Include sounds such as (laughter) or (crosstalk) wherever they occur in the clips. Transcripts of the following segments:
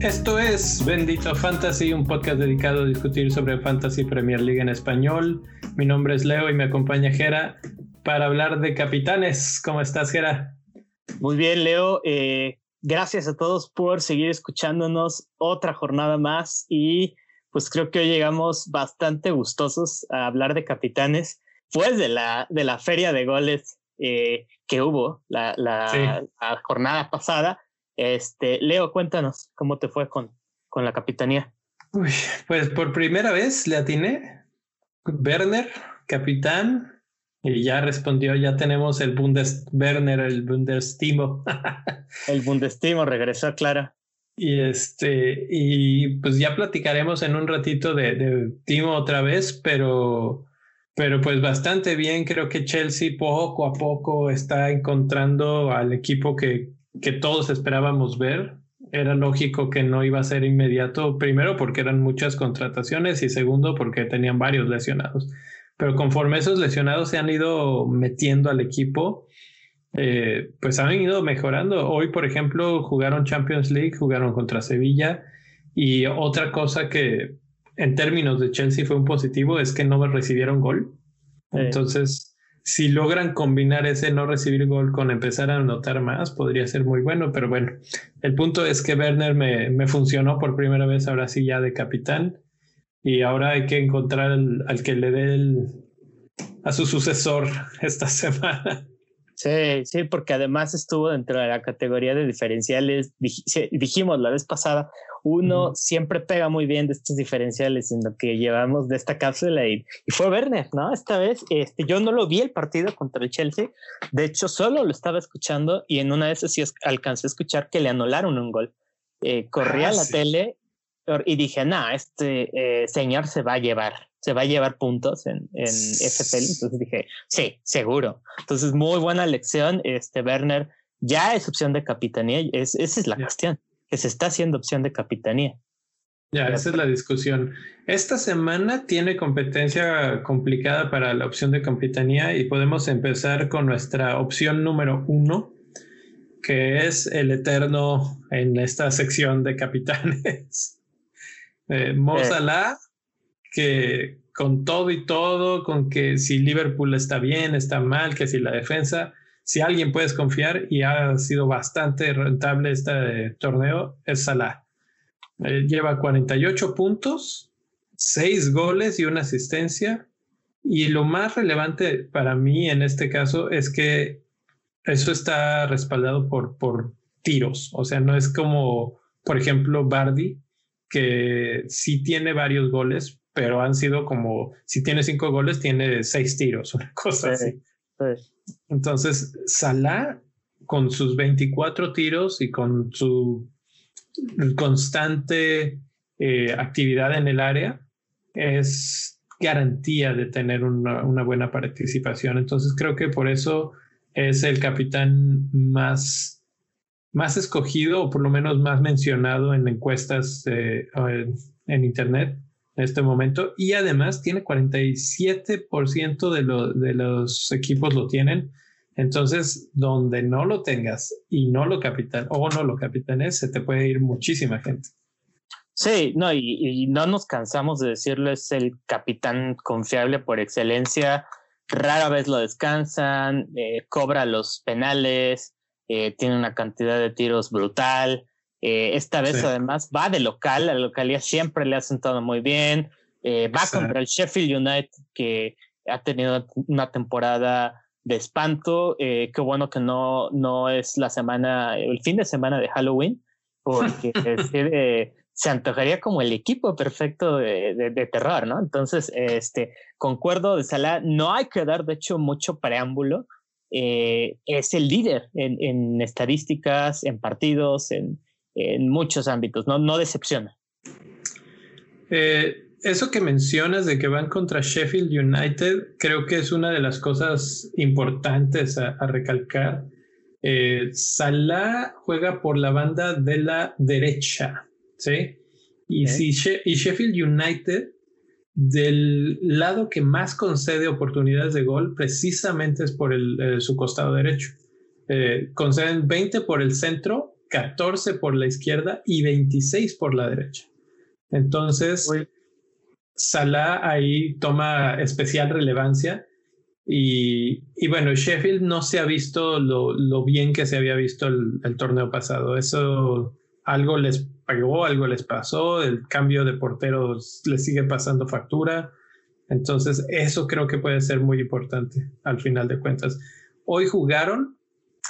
Esto es Bendito Fantasy, un podcast dedicado a discutir sobre Fantasy Premier League en español. Mi nombre es Leo y me acompaña Jera para hablar de capitanes. ¿Cómo estás, Jera? Muy bien, Leo. Eh, gracias a todos por seguir escuchándonos otra jornada más y pues creo que hoy llegamos bastante gustosos a hablar de capitanes, pues de la, de la feria de goles eh, que hubo la, la, jornada pasada. Este, Leo, cuéntanos cómo te fue con, con la capitanía. Uy, pues por primera vez le atiné. Werner, capitán, y ya respondió, ya tenemos el Bundes Werner, el Bundestimo. (laughs) el Bundestimo regresó, Clara. Y este, y pues ya platicaremos en un ratito de, de Timo otra vez, pero, pero pues bastante bien. Creo que Chelsea poco a poco está encontrando al equipo que, que todos esperábamos ver. Era lógico que no iba a ser inmediato, primero porque eran muchas contrataciones y segundo porque tenían varios lesionados pero conforme esos lesionados se han ido metiendo al equipo, eh, pues han ido mejorando. Hoy, por ejemplo, jugaron Champions League, jugaron contra Sevilla y otra cosa que en términos de Chelsea fue un positivo es que no recibieron gol. Entonces, si logran combinar ese no recibir gol con empezar a anotar más, podría ser muy bueno. Pero bueno, el punto es que Werner me, me funcionó por primera vez ahora sí ya de capitán y ahora hay que encontrar al, que le dé el, a su sucesor (laughs) esta semana. Sí, sí, porque además estuvo dentro de la categoría de diferenciales. dijimos la vez pasada, uno siempre pega muy bien de estos diferenciales en lo que llevamos de esta cápsula y, fue Werner, ¿no? Esta vez este, yo no lo vi el partido contra el Chelsea, de hecho solo lo estaba escuchando y en una de esas sí alcancé a escuchar que le anularon un gol. Eh, corría a la tele y dije, no, este eh, señor se va a llevar, se va a llevar puntos en, en FPL. Entonces dije, sí, seguro. Entonces, muy buena lección. Este Werner ya es opción de capitanía. Es, esa es la cuestión, que se está haciendo opción de capitanía. Ya, esa es la discusión. Esta semana tiene competencia complicada para la opción de capitanía y podemos empezar con nuestra opción número uno, que es el eterno en esta sección de capitanes. (laughs) Eh, Mo que con todo y todo, con que si Liverpool está bien, está mal, que si la defensa, si alguien puedes confiar y ha sido bastante rentable este torneo, es Salah. Eh, lleva 48 puntos, 6 goles y una asistencia. Y lo más relevante para mí en este caso es que eso está respaldado por, por tiros. O sea, no es como, por ejemplo, Bardi, que sí tiene varios goles, pero han sido como, si tiene cinco goles, tiene seis tiros, (laughs) una cosa así. Entonces, Salah, con sus 24 tiros y con su constante eh, actividad en el área, es garantía de tener una, una, buena participación. Entonces, creo que por eso es el capitán más más escogido o por lo menos más mencionado en encuestas eh, en, Internet en este momento. Y además tiene 47% de, de los equipos lo tienen. Entonces, donde no lo tengas y no lo capitan o no lo capitanes, se te puede ir muchísima gente. Sí, no, y, no nos cansamos de decirlo, es el capitán confiable por excelencia. Rara vez lo descansan, eh, cobra los penales, eh, tiene una cantidad de tiros brutal. Eh, esta vez además va de local, la localidad siempre le ha sentado muy bien. Eh, va contra el Sheffield United que ha tenido una temporada de espanto. qué bueno que no, no es la semana, el fin de semana de Halloween, porque (laughs) se antojaría como el equipo perfecto de, de, terror, ¿no? Entonces, este, concuerdo de Salah, no hay que dar de hecho mucho preámbulo eh, es el líder en, estadísticas, en partidos, en, muchos ámbitos, no, no decepciona. Eh, eso que mencionas de que van contra Sheffield United, creo que es una de las cosas importantes a, recalcar. Eh, Salah juega por la banda de la derecha, ¿sí? Y, si y Sheffield United del lado que más concede oportunidades de gol precisamente es por el, eh, su costado derecho. Eh, conceden 20 por el centro, 14 por la izquierda y 26 por la derecha. Entonces, Salah ahí toma especial relevancia y, bueno, Sheffield no se ha visto lo, bien que se había visto el, el, torneo pasado. Eso algo les pagó, algo les pasó, el cambio de porteros les sigue pasando factura. Entonces, eso creo que puede ser muy importante al final de cuentas. Hoy jugaron,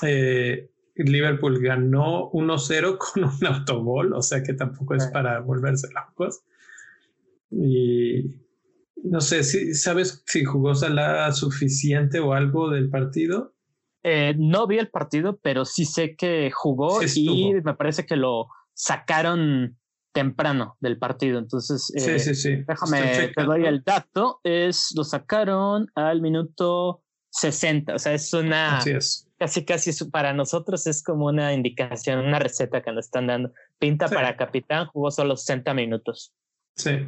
eh, Liverpool ganó 1-0 (laughs) con un autogol, o sea que tampoco es para volverse locos. Y no sé, si ¿sabes si jugó Salah suficiente o algo del partido? Eh, no vi el partido, pero sí sé que jugó y me parece que lo sacaron temprano del partido. Entonces, sí, sí, sí. déjame, te doy el dato. Es, lo sacaron al minuto 60. O sea, es una. Casi, casi para nosotros es como una indicación, una receta que nos están dando. Pinta para capitán, jugó solo 60 minutos. Sí.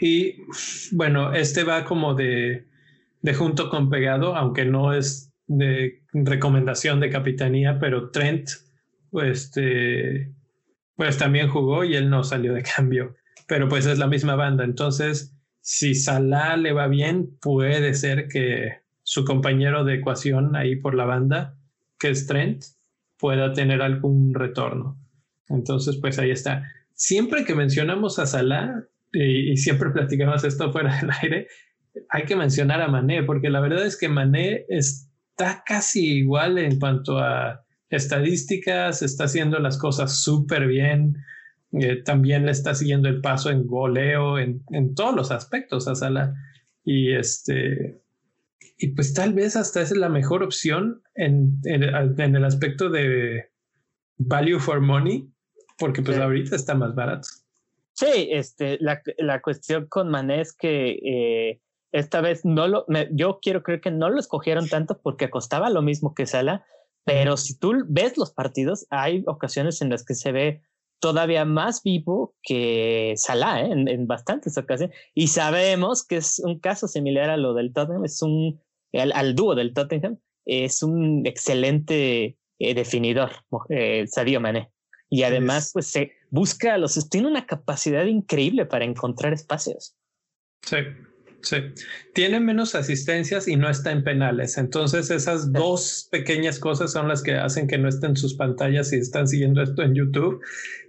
Y bueno, este va como de, de junto con pegado, aunque no es de recomendación de capitanía, pero Trent, este, pues también jugó y él no salió de cambio. Pero pues es la misma banda. Entonces, si Salah le va bien, puede ser que su compañero de ecuación ahí por la banda, que es Trent, pueda tener algún retorno. Entonces, pues ahí está. Siempre que mencionamos a Salah, y, siempre (laughs) platicamos esto fuera del aire, hay que mencionar a Mané, porque la verdad es que Mané está casi igual en cuanto a estadísticas, está haciendo las cosas súper bien. Eh, también le está siguiendo el paso en goleo, en, en todos los aspectos a Salah. Y este, y pues tal vez hasta es la mejor opción en, en, el aspecto de value for money, porque pues ahorita está más barato. Sí, este, la, la cuestión con Mané es que eh, esta vez no lo, yo quiero creer que no lo escogieron tanto porque costaba lo mismo que Sala, pero si tú ves los partidos, hay ocasiones en las que se ve todavía más vivo que Salah ¿eh? en, bastantes ocasiones. Y sabemos que es un caso similar a lo del Tottenham, es un, al, dúo del Tottenham, es un excelente eh, definidor, eh, Sadio Mané. Y además, pues se busca los, tiene una capacidad increíble para encontrar espacios. Sí, Sí, tiene menos asistencias y no está en penales. Entonces esas dos pequeñas cosas son las que hacen que no estén en sus pantallas si están siguiendo esto en YouTube.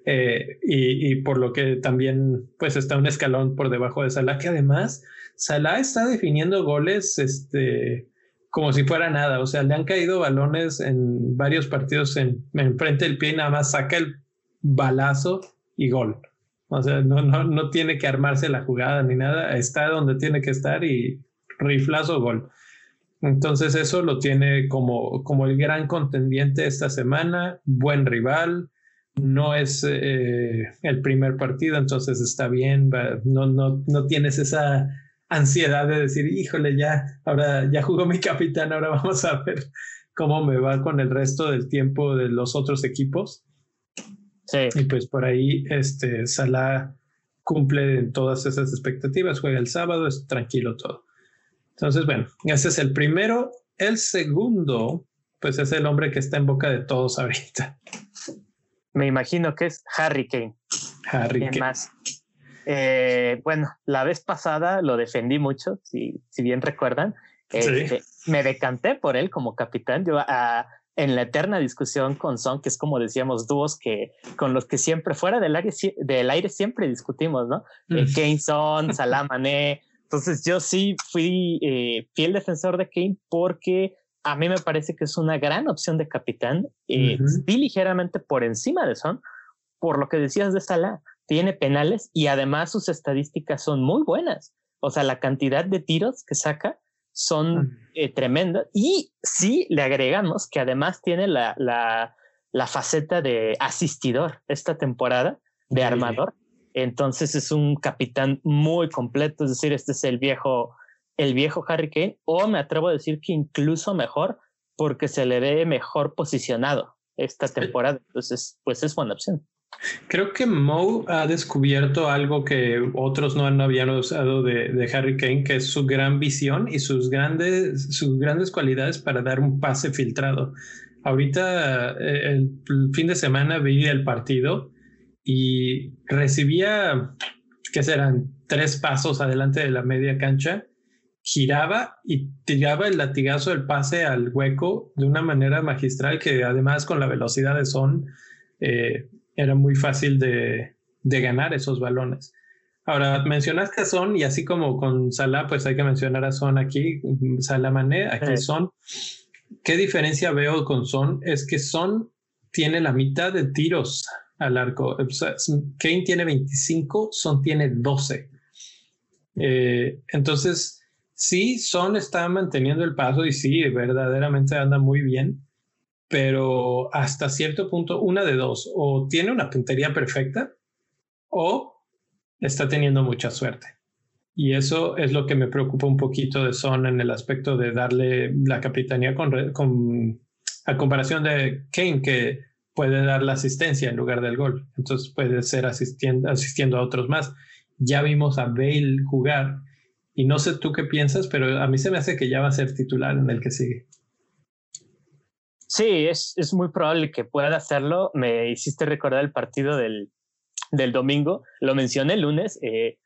Eh, y, por lo que también pues está un escalón por debajo de Salah, que además Salah está definiendo goles este, como si fuera nada. O sea, le han caído balones en varios partidos en, en frente del pie y nada más saca el balazo y gol. O sea, no, no, no tiene que armarse la jugada ni nada, está donde tiene que estar y riflazo gol. Entonces eso lo tiene como, como el gran contendiente esta semana, buen rival, no es eh, el primer partido, entonces está bien, no, no, no tienes esa ansiedad de decir, híjole, ya, ahora ya jugó mi capitán, ahora vamos a ver cómo me va con el resto del tiempo de los otros equipos. Y pues por ahí este, Salah cumple todas esas expectativas, juega el sábado, es tranquilo todo. Entonces, bueno, ese es el primero. El segundo, pues es el hombre que está en boca de todos (laughs) ahorita. Me imagino que es Harry Kane. Harry Kane. Más. Eh, bueno, la vez pasada lo defendí mucho, si, si bien recuerdan. Este, me decanté por él como capitán. Yo a, en la eterna discusión con Son, que es como decíamos, dúos que con los que siempre fuera del aire, del aire siempre discutimos, ¿no? Eh, mm. Kane Son, Salah Mané. Entonces yo sí fui eh, fiel defensor de Kane porque a mí me parece que es una gran opción de capitán. Eh, Vi ligeramente por encima de Son, por lo que decías de Salah, tiene penales y además sus estadísticas son muy buenas. O sea, la cantidad de tiros que saca son eh, tremendas. Y si le agregamos que además tiene la, la, la faceta de asistidor esta temporada, de armador. Entonces es un capitán muy completo, es decir, este es el viejo, el viejo Harry Kane, o me atrevo a decir que incluso mejor, porque se le ve mejor posicionado esta temporada. Entonces, pues es buena opción. Creo que Mo ha descubierto algo que otros no habían usado de, Harry Kane, que es su gran visión y sus grandes, sus grandes cualidades para dar un pase filtrado. Ahorita, eh, el fin de semana vi el partido y recibía, ¿qué serán? Tres pasos adelante de la media cancha, giraba y tiraba el latigazo del pase al hueco de una manera magistral que además con la velocidad de Son eh, era muy fácil de, ganar esos balones. Ahora, mencionaste a Son y así como con Salah, pues hay que mencionar a Son aquí, Salah Mané, aquí Son. ¿Qué diferencia veo con Son? Es que Son tiene la mitad de tiros al arco. Kane tiene 25, Son tiene 12. Eh, entonces, sí, Son está manteniendo el paso y sí, verdaderamente anda muy bien, pero hasta cierto punto, una de dos, o tiene una puntería perfecta o está teniendo mucha suerte. Y eso es lo que me preocupa un poquito de Son en el aspecto de darle la capitanía con, a comparación de Kane, que puede dar la asistencia en lugar del gol. Entonces puede ser asistiendo, asistiendo a otros más. Ya vimos a Bale jugar y no sé tú qué piensas, pero a mí se me hace que ya va a ser titular en el que sigue. Sí, es, es muy probable que pueda hacerlo. Me hiciste recordar el partido del, del domingo. Lo mencioné el lunes. Eh,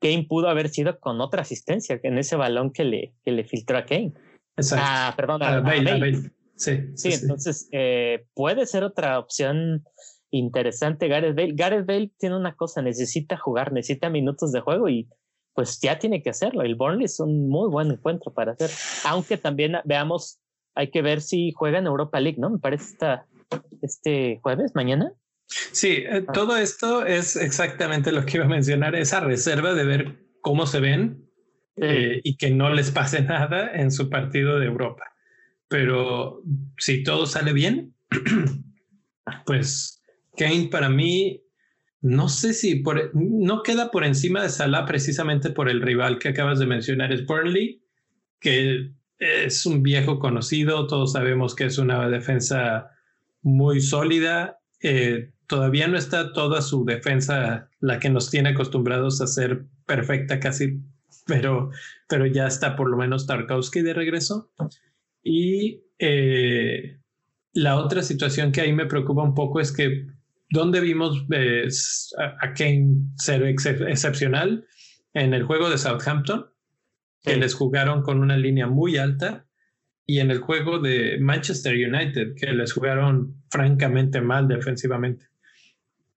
Kane pudo haber sido con otra asistencia en ese balón que le, que le filtró a Kane. Exacto. Ah, perdón, a, Bale. Sí, sí, entonces eh, puede ser otra opción interesante Gareth Bale. Gareth Bale tiene una cosa, necesita jugar, necesita minutos de juego y pues ya tiene que hacerlo. El Burnley es un muy buen encuentro para hacer, aunque también veamos, hay que ver si juega en Europa League, ¿no? Me parece esta, este jueves, mañana. Sí, eh, ah. todo esto es exactamente lo que iba a mencionar, esa reserva de ver cómo se ven eh, y que no les pase (laughs) nada en su partido de Europa pero si todo sale bien, (clears throat) pues Kane para mí, no sé si por, no queda por encima de Salah precisamente por el rival que acabas de mencionar, es Burnley, que es un viejo conocido, todos sabemos que es una defensa muy sólida, eh, todavía no está toda su defensa la que nos tiene acostumbrados a ser perfecta casi, pero, pero ya está por lo menos Tarkowski de regreso. Y eh, la otra situación que ahí me preocupa un poco es que donde vimos eh, a Kane ser excepcional en el juego de Southampton, que les jugaron con una línea muy alta, y en el juego de Manchester United, que les jugaron francamente mal defensivamente.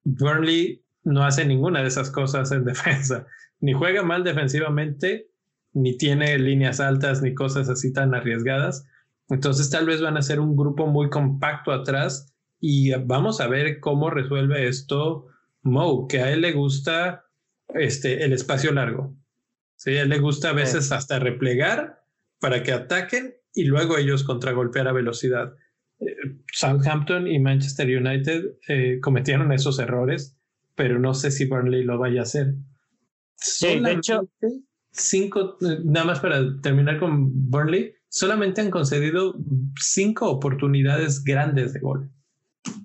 Burnley no hace ninguna de esas cosas en (laughs) defensa, ni juega mal defensivamente, ni tiene líneas altas, ni cosas así tan arriesgadas. Entonces tal vez van a ser un grupo muy compacto atrás y vamos a ver cómo resuelve esto Mo, que a él le gusta este, el espacio largo. ¿Sí? A él le gusta a veces hasta replegar para que ataquen y luego ellos contragolpear a velocidad. Eh, Southampton y Manchester United eh, cometieron esos errores, pero no sé si Burnley lo vaya a hacer. Sí, de hecho, cinco, eh, nada más para terminar con Burnley, solamente han concedido cinco oportunidades grandes de gol.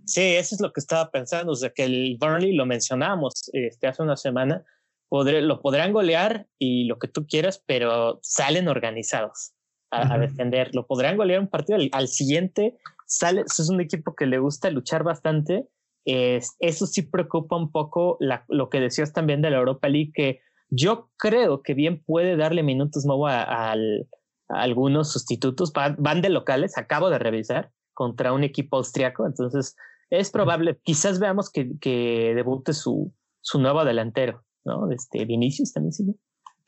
Sí, eso es lo que estaba pensando, o sea, que el Burnley lo mencionamos este, hace una semana, lo podrán golear y lo que tú quieras, pero salen organizados a, defender, lo podrán golear un partido, al, siguiente sale, es un equipo que le gusta luchar bastante, eso sí preocupa un poco lo que decías también de la Europa League, que yo creo que bien puede darle minutos nuevo al algunos sustitutos van de locales, acabo de revisar, contra un equipo austriaco, entonces es probable, quizás veamos que, que debute su, su nuevo delantero, ¿no? Este Vinicius también sigue,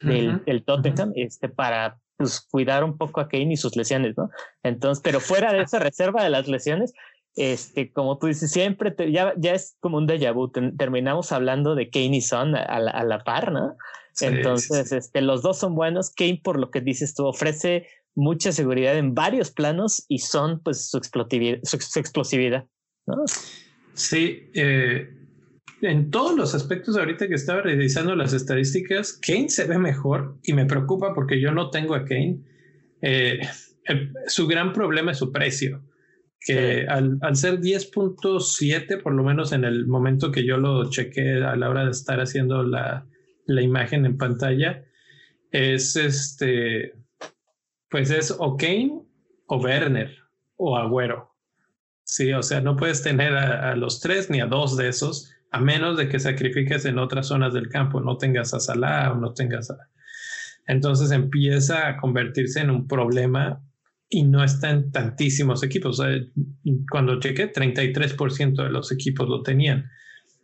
del, Tottenham, este, para pues, cuidar un poco a Kane y sus lesiones, ¿no? Entonces, pero fuera de esa reserva de las lesiones, este, como tú dices, siempre ya, ya es como un déjà vu, terminamos hablando de Kane y Son a, a la par, ¿no? Entonces, Este, los dos son buenos. Kane, por lo que dices tú, ofrece mucha seguridad en varios planos y son pues su explosividad. Su, explosividad Sí, eh, en todos los aspectos ahorita que estaba revisando las estadísticas, Kane se ve mejor y me preocupa porque yo no tengo a Kane. Eh, su gran problema es su precio. que al, al, ser 10.7, por lo menos en el momento que yo lo chequé a la hora de estar haciendo la, la imagen en pantalla, es este, pues es o Kane o Werner o Agüero. Sí, o sea, no puedes tener a, los tres ni a dos de esos, a menos de que sacrifiques en otras zonas del campo, no tengas a Salah o no tengas a... Entonces empieza a convertirse en un problema y no está en tantísimos equipos. cuando chequé, 33% de los equipos lo tenían.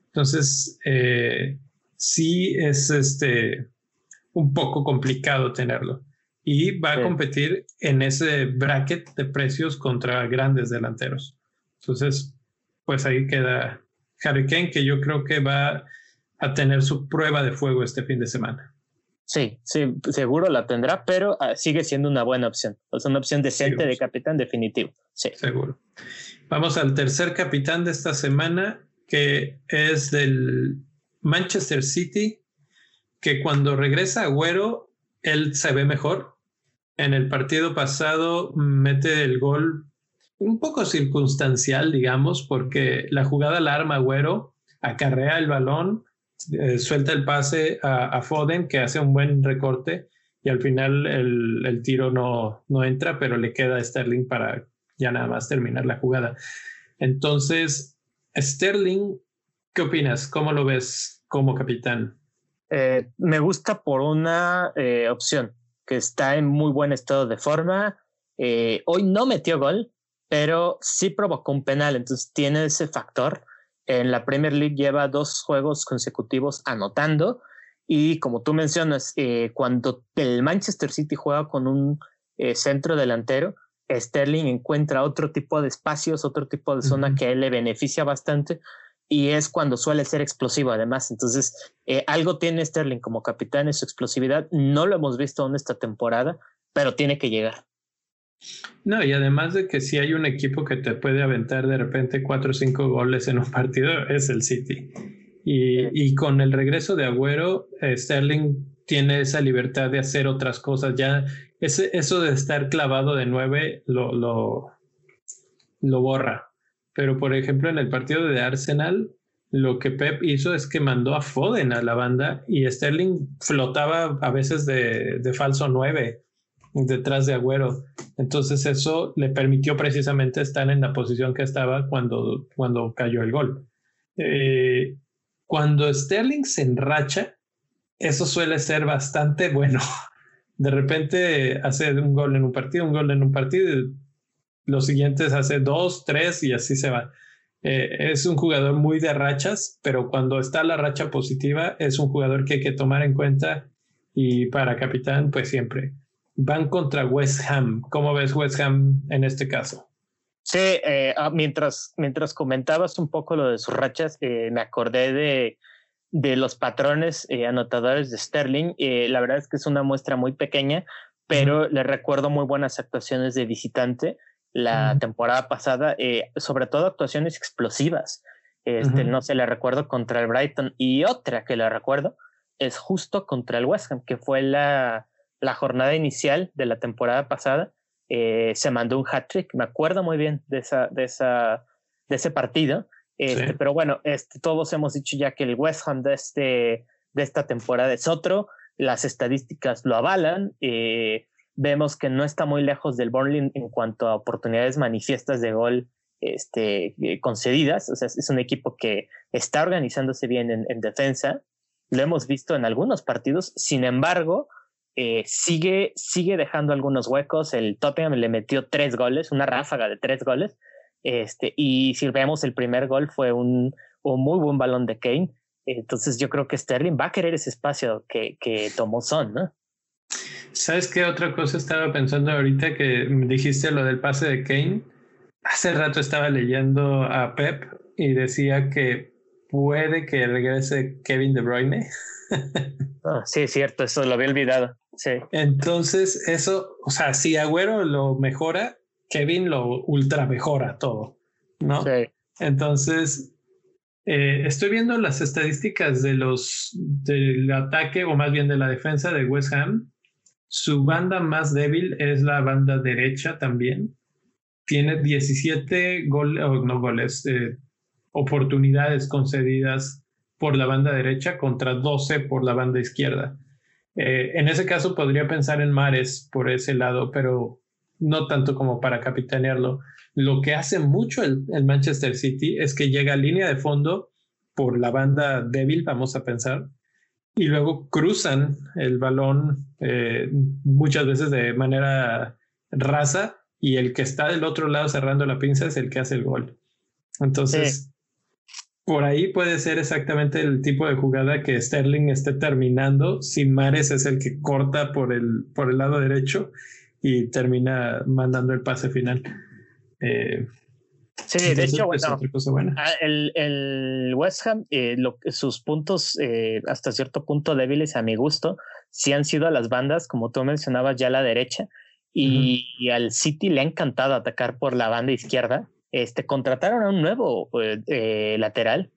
Entonces, eh, sí es este, un poco complicado tenerlo. Y va a competir en ese bracket de precios contra grandes delanteros. Entonces, pues ahí queda Harry Kane, que yo creo que va a tener su prueba de fuego este fin de semana. Sí, sí, seguro la tendrá, pero ah, sigue siendo una buena opción. Es una opción decente de capitán definitivo. Sí. Seguro. Vamos al tercer capitán de esta semana, que es del Manchester City, que cuando regresa Agüero, él se ve mejor. En el partido pasado mete el gol un poco circunstancial, digamos, porque la jugada la arma Agüero, acarrea el balón, eh, suelta el pase a, Foden, que hace un buen recorte, y al final el, tiro no, no, entra, pero le queda a Sterling para ya nada más terminar la jugada. Entonces, Sterling, ¿qué opinas? ¿Cómo lo ves como capitán? Eh, me gusta por una eh, opción, que está en muy buen estado de forma. hoy no metió gol, pero sí provocó un penal, entonces tiene ese factor en la Premier League lleva dos juegos consecutivos anotando y como tú mencionas, eh, cuando el Manchester City juega con un eh, centro delantero, Sterling encuentra otro tipo de espacios, otro tipo de zona que a él le beneficia bastante y es cuando suele ser explosivo además. Entonces, eh, algo tiene Sterling como capitán en su explosividad. No lo hemos visto aún esta temporada, pero tiene que llegar. No, y además de que si hay un equipo que te puede aventar de repente cuatro o cinco goles en un partido, es el City. Y, con el regreso de Agüero, eh, Sterling tiene esa libertad de hacer otras cosas. Ya ese, eso de estar clavado de nueve lo, lo, lo borra. Pero por ejemplo, en el partido de Arsenal, lo que Pep hizo es que mandó a Foden a la banda y Sterling flotaba a veces de, de falso nueve detrás de Agüero. Entonces eso le permitió precisamente estar en la posición que estaba cuando, cuando cayó el gol. Eh, cuando Sterling se enracha, eso suele ser bastante bueno. (laughs) De repente hace un gol en un partido, un gol en un partido, los siguientes hace dos, tres y así se va. Eh, es un jugador muy de rachas, pero cuando está la racha positiva es un jugador que hay que tomar en cuenta y para capitán pues siempre van contra West Ham. ¿Cómo ves West Ham en este caso? Sí, eh, ah, mientras, mientras comentabas un poco lo de sus rachas, eh, me acordé de, de los patrones eh, anotadores de Sterling. la verdad es que es una muestra muy pequeña, pero le recuerdo muy buenas actuaciones de visitante la temporada pasada, sobre todo actuaciones explosivas. Este, No se le recuerdo contra el Brighton y otra que le recuerdo es justo contra el West Ham, que fue la, la jornada inicial de la temporada pasada, eh, se mandó un hat-trick. Me acuerdo muy bien de, esa, de, esa, de ese partido. Este, pero bueno, este, todos hemos dicho ya que el West Ham de, este, de esta temporada es otro. Las estadísticas lo avalan. Eh, vemos que no está muy lejos del Burnley en cuanto a oportunidades manifiestas de gol este, eh, concedidas. O sea, es un equipo que está organizándose bien en, en defensa. Lo hemos visto en algunos partidos. Sin embargo, eh, sigue, sigue dejando algunos huecos. El Tottenham le metió tres goles, una ráfaga de tres goles. Este, y si vemos el primer gol fue un, un muy buen balón de Kane. Entonces yo creo que Sterling va a querer ese espacio que, que tomó Son, ¿no? ¿Sabes qué otra cosa estaba pensando ahorita que dijiste lo del pase de Kane? Hace rato estaba leyendo a Pep y decía que puede que regrese Kevin De Bruyne. (laughs) Ah, sí, es cierto, eso lo había olvidado. Sí. Entonces, eso, o sea, si Agüero lo mejora, Kevin lo ultra mejora todo, ¿no? Sí. Entonces, eh, estoy viendo las estadísticas de los del ataque o más bien de la defensa de West Ham. Su banda más débil es la banda derecha también. tiene 17 goles, no goles, eh, oportunidades concedidas por la banda derecha contra 12 por la banda izquierda. Eh, en ese caso podría pensar en Mares por ese lado, pero no tanto como para capitanearlo. Lo que hace mucho el, Manchester City es que llega a línea de fondo por la banda débil, vamos a pensar, y luego cruzan el balón eh, muchas veces de manera rasa y el que está del otro lado cerrando la pinza es el que hace el gol. Entonces, por ahí puede ser exactamente el tipo de jugada que Sterling esté terminando. Si Mares es el que corta por el, por el lado derecho y termina mandando el pase final. Eh, sí, de hecho, pues, bueno, ah, el, el, West Ham, eh, sus puntos eh, hasta cierto punto débiles a mi gusto, sí han sido a las bandas, como tú mencionabas, ya a la derecha, y, al City le ha encantado atacar por la banda izquierda. Este, contrataron a un nuevo lateral,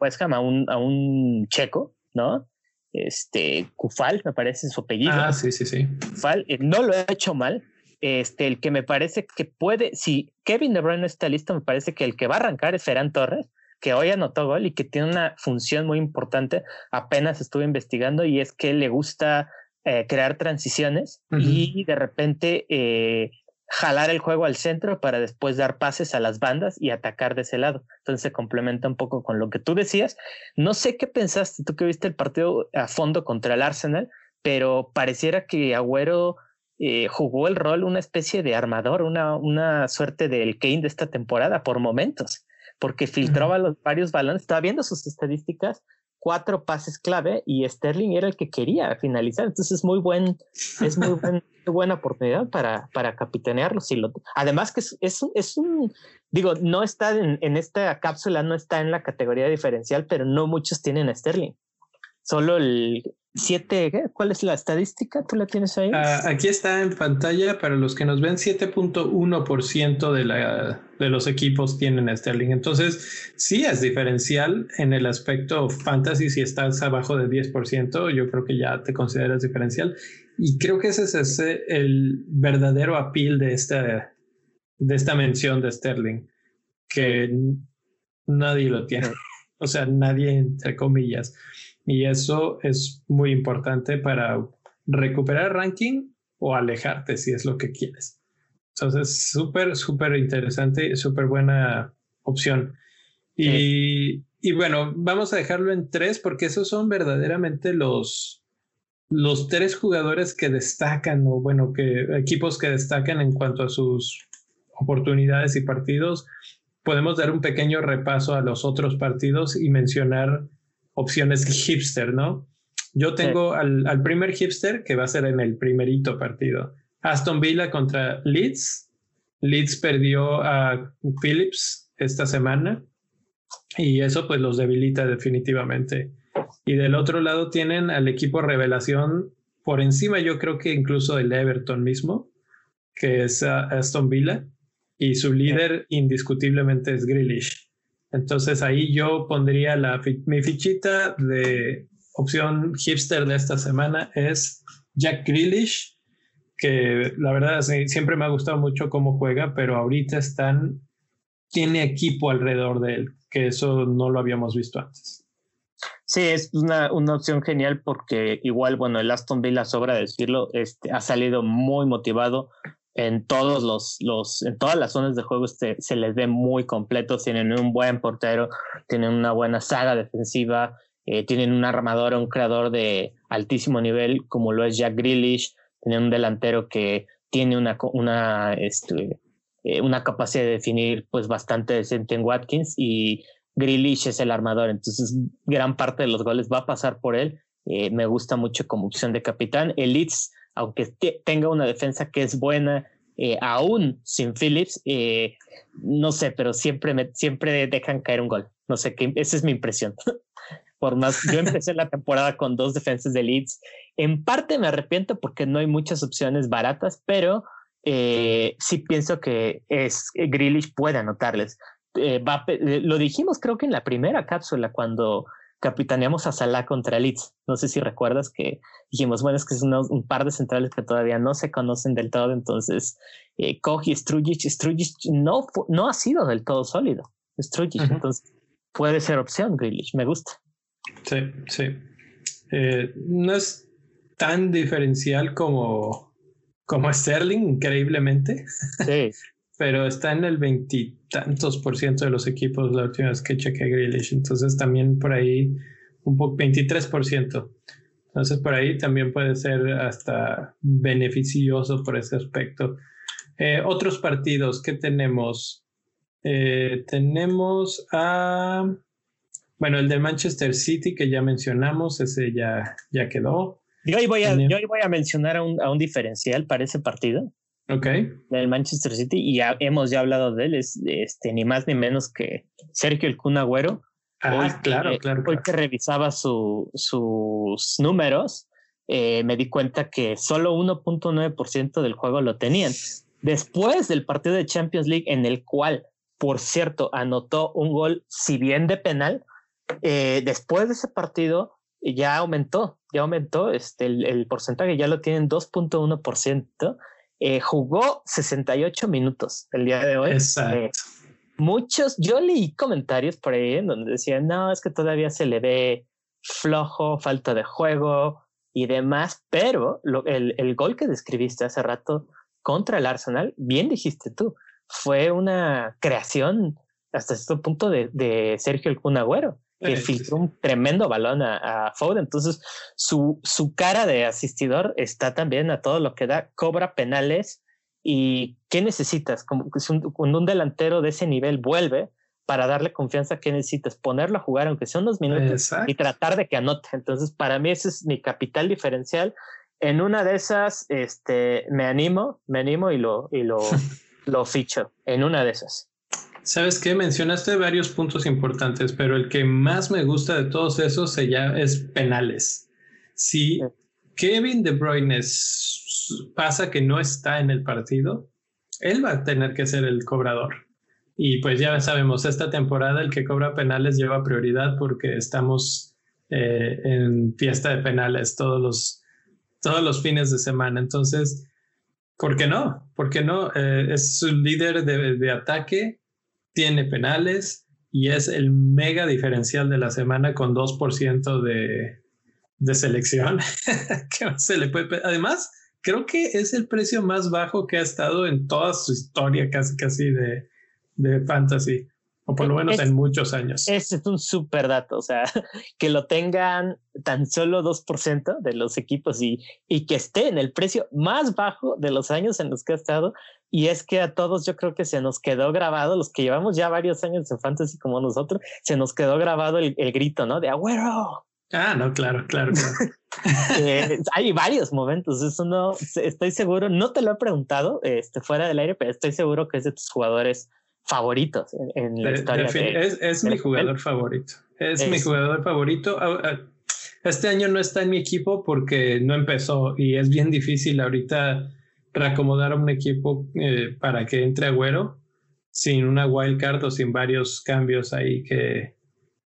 West Ham, a un, a un checo, ¿no? este, Kufal, me parece su apellido. Ah, sí, sí, sí. Kufal, eh, no lo ha hecho mal. Este, el que me parece que puede, si Kevin De Bruyne está listo, me parece que el que va a arrancar es Ferran Torres, que hoy anotó gol y que tiene una función muy importante. Apenas estuve investigando y es que le gusta eh, crear transiciones y de repente eh, jalar el juego al centro para después dar pases a las bandas y atacar de ese lado. Entonces se complementa un poco con lo que tú decías. No sé qué pensaste tú que viste el partido a fondo contra el Arsenal, pero pareciera que Agüero eh, jugó el rol una especie de armador, una, una suerte del Kane de esta temporada por momentos, porque filtraba los varios balones. Estaba viendo sus estadísticas cuatro pases clave y Sterling era el que quería finalizar. Entonces es muy buen, es muy (laughs) buena oportunidad para, para capitanearlo. además que es, es, un, digo, no está en, en, esta cápsula, no está en la categoría diferencial, pero no muchos tienen a Sterling. Solo el, 7, ¿cuál es la estadística? ¿Tú la tienes ahí? Ah, aquí está en pantalla para los que nos ven, 7.1% de, la, de los equipos tienen Sterling. Entonces, sí es diferencial en el aspecto fantasy. Si estás abajo de 10%, yo creo que ya te consideras diferencial. Y creo que ese es el verdadero appeal de esta, de esta mención de Sterling, que nadie lo tiene. (laughs) O sea, nadie, entre comillas. Y eso es muy importante para recuperar ranking o alejarte si es lo que quieres. Entonces, súper, súper interesante, súper buena opción. Y, y, bueno, vamos a dejarlo en tres porque esos son verdaderamente los, los tres jugadores que destacan o bueno, que equipos que destacan en cuanto a sus oportunidades y partidos. Podemos dar un pequeño repaso a los otros partidos y mencionar opciones hipster, ¿no? Yo tengo al, al, primer hipster que va a ser en el primerito partido. Aston Villa contra Leeds. Leeds perdió a Phillips esta semana y eso pues los debilita definitivamente. Y del otro lado tienen al equipo revelación por encima yo creo que incluso el Everton mismo, que es Aston Villa y su líder indiscutiblemente es Grealish. Entonces ahí yo pondría la, mi fichita de opción hipster de esta semana es Jack Grealish, que la verdad siempre me ha gustado mucho cómo juega, pero ahorita están, tiene equipo alrededor de él, que eso no lo habíamos visto antes. Sí, es una, una opción genial porque igual, bueno, el Aston Villa, sobra decirlo, este, ha salido muy motivado, en todos los, los, en todas las zonas de juego este, se les ve muy completos, tienen un buen portero, tienen una buena saga defensiva, eh, tienen un armador, un creador de altísimo nivel como lo es Jack Grealish, tienen un delantero que tiene una, una, este, eh, una capacidad de definir pues bastante decente en Watkins y Grealish es el armador, entonces gran parte de los goles va a pasar por él. Eh, me gusta mucho como opción de capitán. El aunque tenga una defensa que es buena, eh, aún sin Phillips, eh, no sé, pero siempre, me, siempre dejan caer un gol. No sé, qué, esa es mi impresión. (laughs) Por más, yo empecé la temporada con dos defensas de Leeds. En parte me arrepiento porque no hay muchas opciones baratas, pero eh, sí pienso que es Grealish puede anotarles. lo dijimos creo que en la primera cápsula cuando capitaneamos a Salah contra Leeds. No sé si recuerdas que dijimos, bueno, es que es un par de centrales que todavía no se conocen del todo, entonces eh, Koch y Strujic, Strujic no, no ha sido del todo sólido, Strujic, entonces puede ser opción Grealish, me gusta. Sí, sí. Eh, no es tan diferencial como, como Sterling, increíblemente. Sí. (laughs) pero está en el veintitantos por ciento de los equipos la última vez que chequeé Grealish. Entonces también por ahí un poco 23 por ciento. Entonces por ahí también puede ser hasta beneficioso por ese aspecto. Eh, otros partidos que tenemos. Eh, tenemos a bueno, el de Manchester City que ya mencionamos, ese ya, ya quedó. Yo hoy voy a, yo voy a mencionar a un, a un diferencial para ese partido. Ok. Del Manchester City, y ya hemos ya hablado de él, es este, ni más ni menos que Sergio el Kun Agüero. Ah, claro, claro, Hoy que revisaba su, sus números, eh, me di cuenta que solo 1.9% del juego lo tenían. Después del partido de Champions League, en el cual, por cierto, anotó un gol, si bien de penal, eh, después de ese partido ya aumentó, ya aumentó este, el, el porcentaje, ya lo tienen 2.1%. Eh, jugó 68 minutos el día de hoy. Exacto. Eh, muchos, yo leí comentarios por ahí en donde decían, no, es que todavía se le ve flojo, falta de juego y demás, pero el, el, gol que describiste hace rato contra el Arsenal, bien dijiste tú, fue una creación hasta este punto de, de Sergio el Kun Que filtró un tremendo balón a, a Foden. Entonces, su, su cara de asistidor está también a todo lo que da, cobra penales. ¿Y qué necesitas? Como que cuando un delantero de ese nivel vuelve para darle confianza, ¿qué necesitas? Ponerlo a jugar, aunque sea unos minutos, y tratar de que anote. Entonces, para mí ese es mi capital diferencial. En una de esas, este, me animo, me animo y lo, y lo, (laughs) lo ficho. En una de esas. ¿Sabes qué? Mencionaste varios puntos importantes, pero el que más me gusta de todos esos se llama, es penales. Si Kevin De Bruyne pasa que no está en el partido, él va a tener que ser el cobrador. Y pues ya sabemos, esta temporada el que cobra penales lleva prioridad porque estamos eh, en fiesta de penales todos los, todos los fines de semana. Entonces, ¿por qué no? ¿Por qué no? Eh, es su líder de, de ataque tiene penales y es el mega diferencial de la semana con 2% de, de selección. (laughs) que se le puede, además, creo que es el precio más bajo que ha estado en toda su historia, casi casi de, de fantasy, o por lo menos en muchos años. Ese es un super dato, o sea, (laughs) que lo tengan tan solo 2% de los equipos y, y que esté en el precio más bajo de los años en los que ha estado, y es que a todos yo creo que se nos quedó grabado, los que llevamos ya varios años en fantasy como nosotros, se nos quedó grabado el, grito, ¿no? De agüero. Ah, no, claro, claro, (laughs) eh, hay varios momentos, eso no, estoy seguro, no te lo he preguntado este, fuera del aire, pero estoy seguro que es de tus jugadores favoritos en, la historia. es, mi jugador favorito, es, mi jugador favorito. Ah, ah, este año no está en mi equipo porque no empezó y es bien difícil ahorita reacomodar a un equipo eh, para que entre Agüero sin una wild card o sin varios cambios ahí que,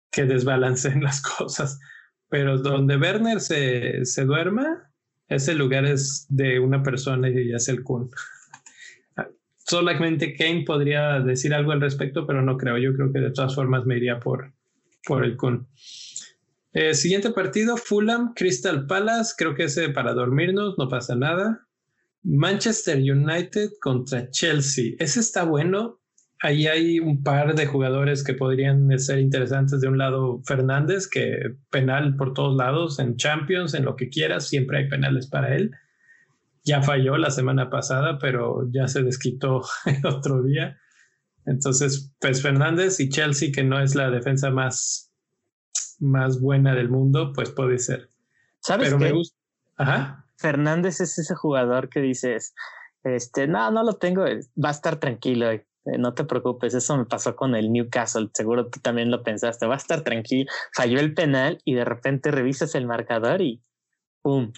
que desbalancen (laughs) las cosas. Pero donde Werner se, se duerma, ese lugar es de una persona y es el Kun. Solamente Kane podría decir algo al respecto, pero no creo. Yo creo que de todas formas me iría por, por el Kun. Eh, siguiente partido, Fulham, Crystal Palace. Creo que ese para dormirnos, no pasa nada. Manchester United contra Chelsea. Ese está bueno. Ahí hay un par de jugadores que podrían ser interesantes. De un lado, Fernández, que penal por todos lados, en Champions, en lo que quieras, siempre hay penales para él. Ya falló la semana pasada, pero ya se desquitó (laughs) el otro día. Entonces, pues Fernández y Chelsea, que no es la defensa más, más buena del mundo, pues puede ser. ¿Sabes pero me gusta. Ajá. Fernández es ese jugador que dices, este, no, no lo tengo, eh, va a estar tranquilo, eh, no te preocupes, eso me pasó con el Newcastle, seguro tú también lo pensaste, va a estar tranquilo, falló el penal y de repente revisas el marcador y ¡pum!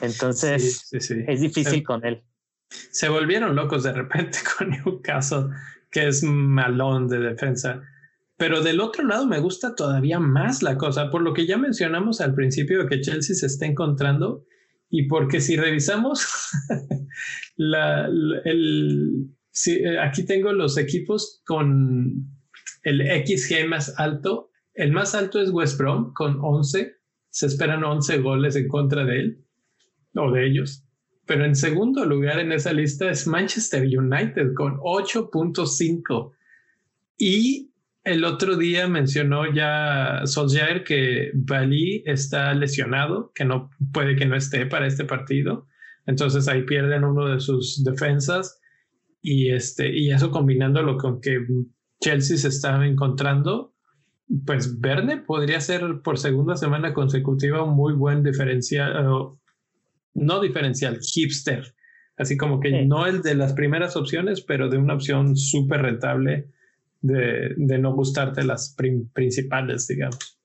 Entonces es difícil con él. Se volvieron locos de repente (laughs) con Newcastle, que es malón de defensa. Pero del otro lado me gusta todavía más la cosa, por lo que ya mencionamos al principio de que Chelsea se está encontrando y porque si revisamos (laughs) la, el, eh, aquí tengo los equipos con el XG más alto. El más alto es West Brom con 11. Se esperan 11 goles en contra de él o de ellos. Pero en segundo lugar en esa lista es Manchester United con 8.5. Y el otro día mencionó ya Solskjaer que Bali está lesionado, que no puede que no esté para este partido. Entonces ahí pierden uno de sus defensas y este y eso combinándolo con que Chelsea se está encontrando, pues Verne podría ser por segunda semana consecutiva un muy buen diferencial, no diferencial, hipster, así como que no el de las primeras opciones, pero de una opción súper rentable de, de, no gustarte las principales, digamos.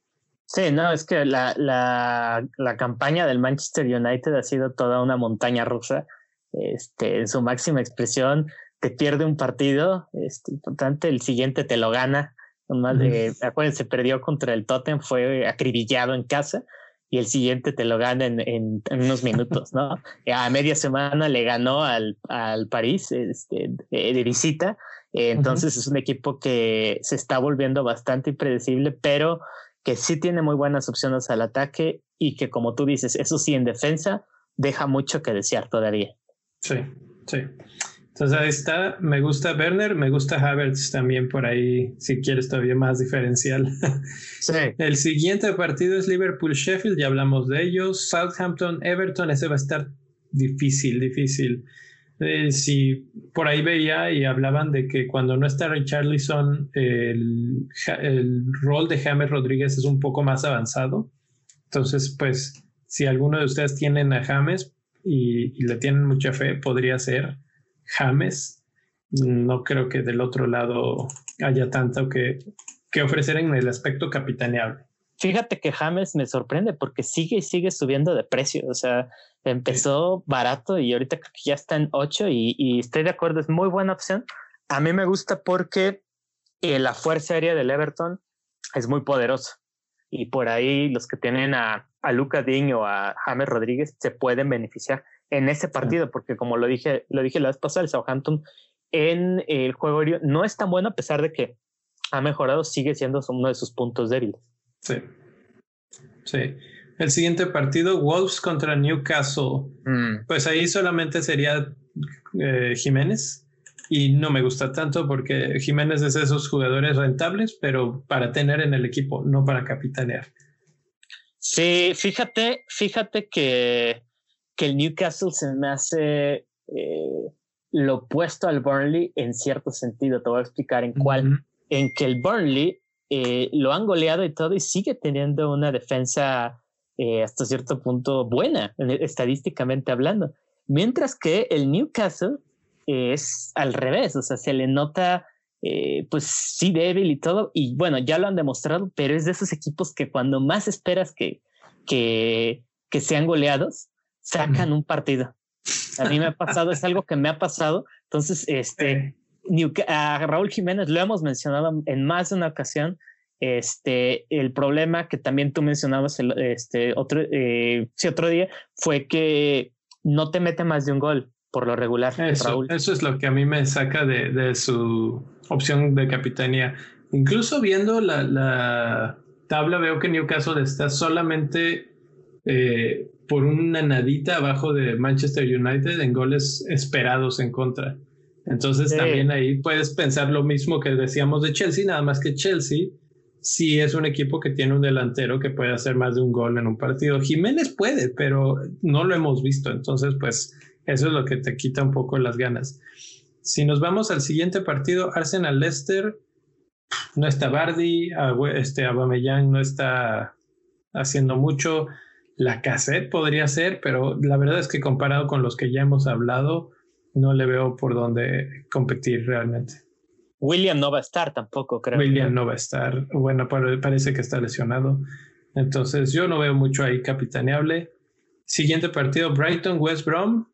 Sí, no, es que la, la, la, campaña del Manchester United ha sido toda una montaña rusa. Este, en su máxima expresión, te pierde un partido, este, importante, el siguiente te lo gana. Más de, acuérdense, perdió contra el Tottenham, fue acribillado en casa y el siguiente te lo gana en, en, unos minutos, ¿no? (laughs) A media semana le ganó al, al París este, de, visita, entonces es un equipo que se está volviendo bastante impredecible, pero que sí tiene muy buenas opciones al ataque y que como tú dices, eso sí en defensa deja mucho que desear todavía. Sí, sí. Entonces ahí está, me gusta Werner, me gusta Havertz también por ahí, si quieres todavía más diferencial. (laughs) Sí. El siguiente partido es Liverpool-Sheffield, ya hablamos de ellos. Southampton-Everton, ese va a estar difícil, difícil. Eh, si por ahí veía y hablaban de que cuando no está Richarlison, el, el rol de James Rodríguez es un poco más avanzado. Entonces, pues, si alguno de ustedes tienen a James y, y le tienen mucha fe, podría ser James, no creo que del otro lado haya tanto que, que ofrecer en el aspecto capitaneable. Fíjate que James me sorprende porque sigue y sigue subiendo de precio. O sea, empezó barato y ahorita creo que ya está en 8 y, estoy de acuerdo, es muy buena opción. A mí me gusta porque eh, la fuerza aérea del Everton es muy poderosa y por ahí los que tienen a, a Luca Dean o a James Rodríguez se pueden beneficiar en ese partido, porque como lo dije, lo dije la vez pasada, el Southampton en el juego no es tan bueno a pesar de que ha mejorado, sigue siendo uno de sus puntos débiles. Sí. Sí. El siguiente partido, Wolves contra Newcastle. Mm. Pues ahí solamente sería eh, Jiménez. Y no me gusta tanto porque Jiménez es de esos jugadores rentables, pero para tener en el equipo, no para capitanear. Sí, fíjate, fíjate que que el Newcastle se me hace eh, lo opuesto al Burnley en cierto sentido. Te voy a explicar en cuál. En que el Burnley eh, lo han goleado y todo y sigue teniendo una defensa eh, hasta cierto punto buena, estadísticamente hablando. Mientras que el Newcastle es al revés, o sea, se le nota pues sí débil y todo, y bueno, ya lo han demostrado, pero es de esos equipos que cuando más esperas que, que, que sean goleados, sacan un partido. A mí me ha pasado, es algo que me ha pasado. Entonces, este, a Raúl Jiménez lo hemos mencionado en más de una ocasión. Este, el problema que también tú mencionabas este, otro, eh, sí, otro día fue que no te mete más de un gol por lo regular. Eso, eso es lo que a mí me saca de, de su opción de capitanía. Incluso viendo la, la, tabla, veo que Newcastle está solamente eh, por una nadita abajo de Manchester United en goles esperados en contra. Entonces también ahí puedes pensar lo mismo que decíamos de Chelsea, nada más que Chelsea sí es un equipo que tiene un delantero que puede hacer más de un gol en un partido. Jiménez puede, pero no lo hemos visto. Entonces, pues eso es lo que te quita un poco las ganas. Si nos vamos al siguiente partido, Arsenal-Leicester, no está Bardi, este Aubameyang no está haciendo mucho. La cassette podría ser, pero la verdad es que comparado con los que ya hemos hablado, no le veo por dónde competir realmente. William no va a estar tampoco, creo. William no va a estar. Bueno, parece que está lesionado. Entonces yo no veo mucho ahí capitaneable. Siguiente partido, Brighton, West Brom.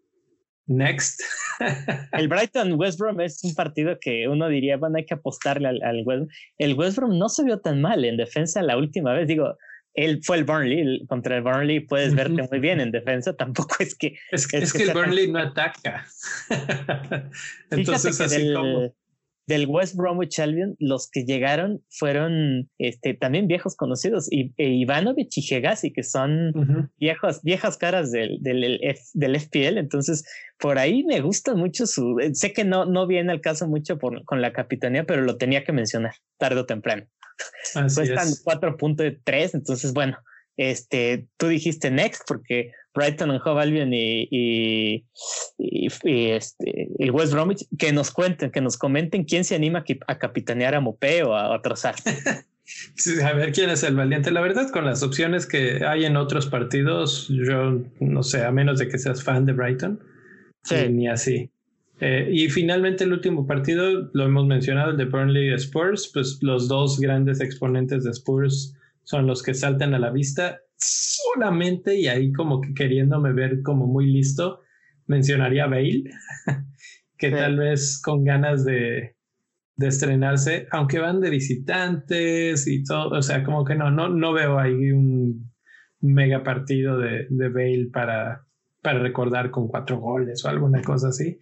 Next. (laughs) el Brighton West Brom es un partido que uno diría, bueno, hay que apostarle al, al West El West Brom no se vio tan mal en defensa la última vez. Digo, él fue el Burnley, contra el Burnley puedes verte muy bien en defensa, (laughs) tampoco es que... Es, que, el Burnley no ataca. (laughs) Entonces, así como del West Bromwich Albion, los que llegaron fueron este, también viejos conocidos, y, e y Hegazi, que son viejos, viejas caras del, del, del, FPL. Entonces, por ahí me gusta mucho su. Sé que no, no viene al caso mucho por, con la capitanía, pero lo tenía que mencionar tarde o temprano. Cuestan 4.3, entonces, bueno, este, tú dijiste next porque Brighton and Hove Albion y, y, este, y, West Bromwich, que nos cuenten, que nos comenten quién se anima a capitanear a Mopé o a, a Trozar. (laughs) a ver quién es el valiente. La verdad, con las opciones que hay en otros partidos, yo no sé, a menos de que seas fan de Brighton, ni así. Eh, y finalmente el último partido, lo hemos mencionado, el de Burnley Spurs, pues los dos grandes exponentes de Spurs son los que saltan a la vista solamente y ahí como que queriéndome ver como muy listo, mencionaría Bale, (laughs) que tal vez con ganas de, de, estrenarse, aunque van de visitantes y todo, o sea, como que no, no, no veo ahí un mega partido de, de Bale para, para recordar con cuatro goles o alguna cosa así.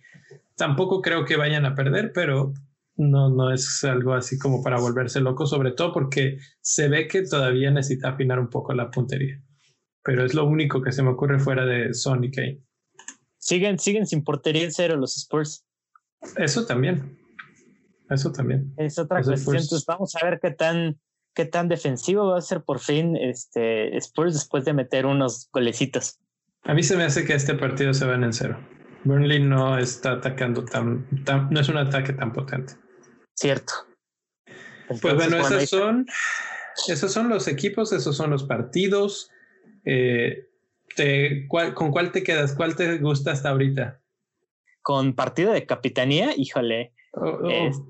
Tampoco creo que vayan a perder, pero no, no es algo así como para volverse loco, sobre todo porque se ve que todavía necesita afinar un poco la puntería. Pero es lo único que se me ocurre fuera de Son y Kane. Siguen, siguen sin portería en cero los Spurs. Eso también. Eso también. Es otra cuestión. Entonces vamos a ver qué tan, qué tan defensivo va a ser por fin este Spurs después de meter unos golecitos. A mí se me hace que este partido se va en el cero. Burnley no está atacando tan, no es un ataque tan potente. Cierto. pues bueno, esos son, esos son los equipos, esos son los partidos. Eh, ¿Con cuál te quedas? ¿Cuál te gusta hasta ahorita? Con partido de capitanía, híjole.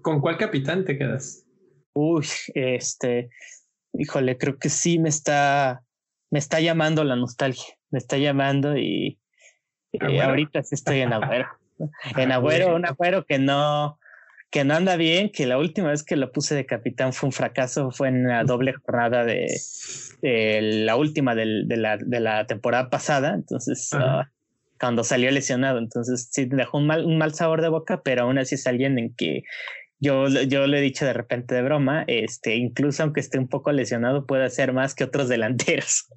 ¿Con cuál capitán te quedas? Uy, este, híjole, creo que sí me está, me está llamando la nostalgia, me está llamando y, ahorita sí estoy en Agüero. (laughs) en Agüero, un Agüero que no, que no anda bien, que la última vez que lo puse de capitán fue un fracaso, fue en la doble jornada de, la última de, la, temporada pasada, entonces ah, cuando salió lesionado, entonces sí dejó un mal, un mal sabor de boca, pero aún así es alguien en que yo, yo le he dicho de repente de broma, este, incluso aunque esté un poco lesionado, puede hacer más que otros (laughs) delanteros.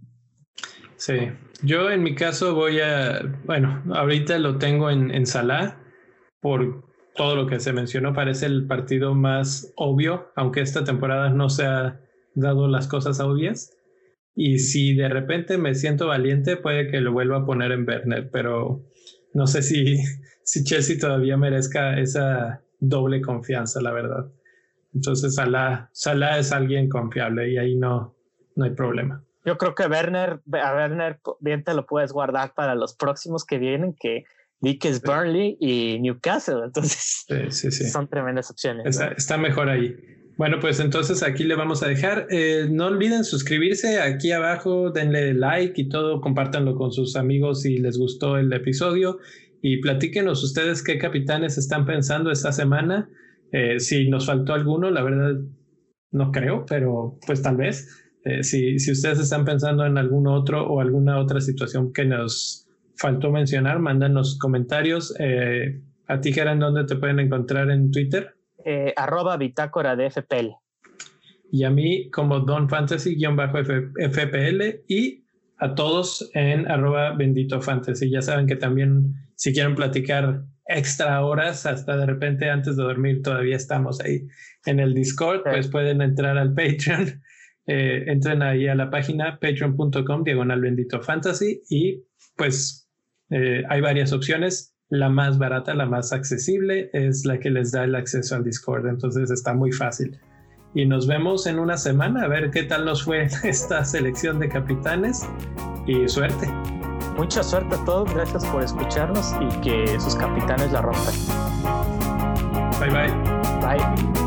Sí, yo en mi caso voy a, bueno, ahorita lo tengo en, en Salah por todo lo que se mencionó parece el partido más obvio, aunque esta temporada no se ha dado las cosas obvias. Y si de repente me siento valiente, puede que lo vuelva a poner en Werner, pero no sé si, (laughs) si Chelsea todavía merezca esa doble confianza, la verdad. Entonces Salah, Salah es alguien confiable y ahí no, no hay problema. Yo creo que Werner, a Werner bien te lo puedes guardar para los próximos que vienen, que Vickers, Burnley y Newcastle. Entonces, son tremendas opciones. Está, mejor ahí. Bueno, pues entonces aquí le vamos a dejar. Eh, no olviden suscribirse aquí abajo, denle like y todo, compártanlo con sus amigos si les gustó el episodio y platíquenos ustedes qué capitanes están pensando esta semana. Eh, si nos faltó alguno, la verdad no creo, pero pues tal vez. Eh, si, si ustedes están pensando en algún otro o alguna otra situación que nos faltó mencionar, mándanos comentarios. Eh, a ti, ¿en dónde te pueden encontrar en Twitter? Eh, arroba bitácora de FPL. Y a mí como Don Fantasy-FPL y a todos en arroba bendito fantasy. Ya saben que también si quieren platicar extra horas, hasta de repente antes de dormir todavía estamos ahí en el Discord, pues pueden entrar al Patreon. Eh, entren ahí a la página patreon.com diagonal bendito fantasy y pues eh, hay varias opciones. La más barata, la más accesible, es la que les da el acceso al Discord. Entonces está muy fácil. Y nos vemos en una semana a ver qué tal nos fue (laughs) esta selección de capitanes. Y suerte. Mucha suerte a todos. Gracias por escucharnos y que sus capitanes la rompan. Bye bye. Bye.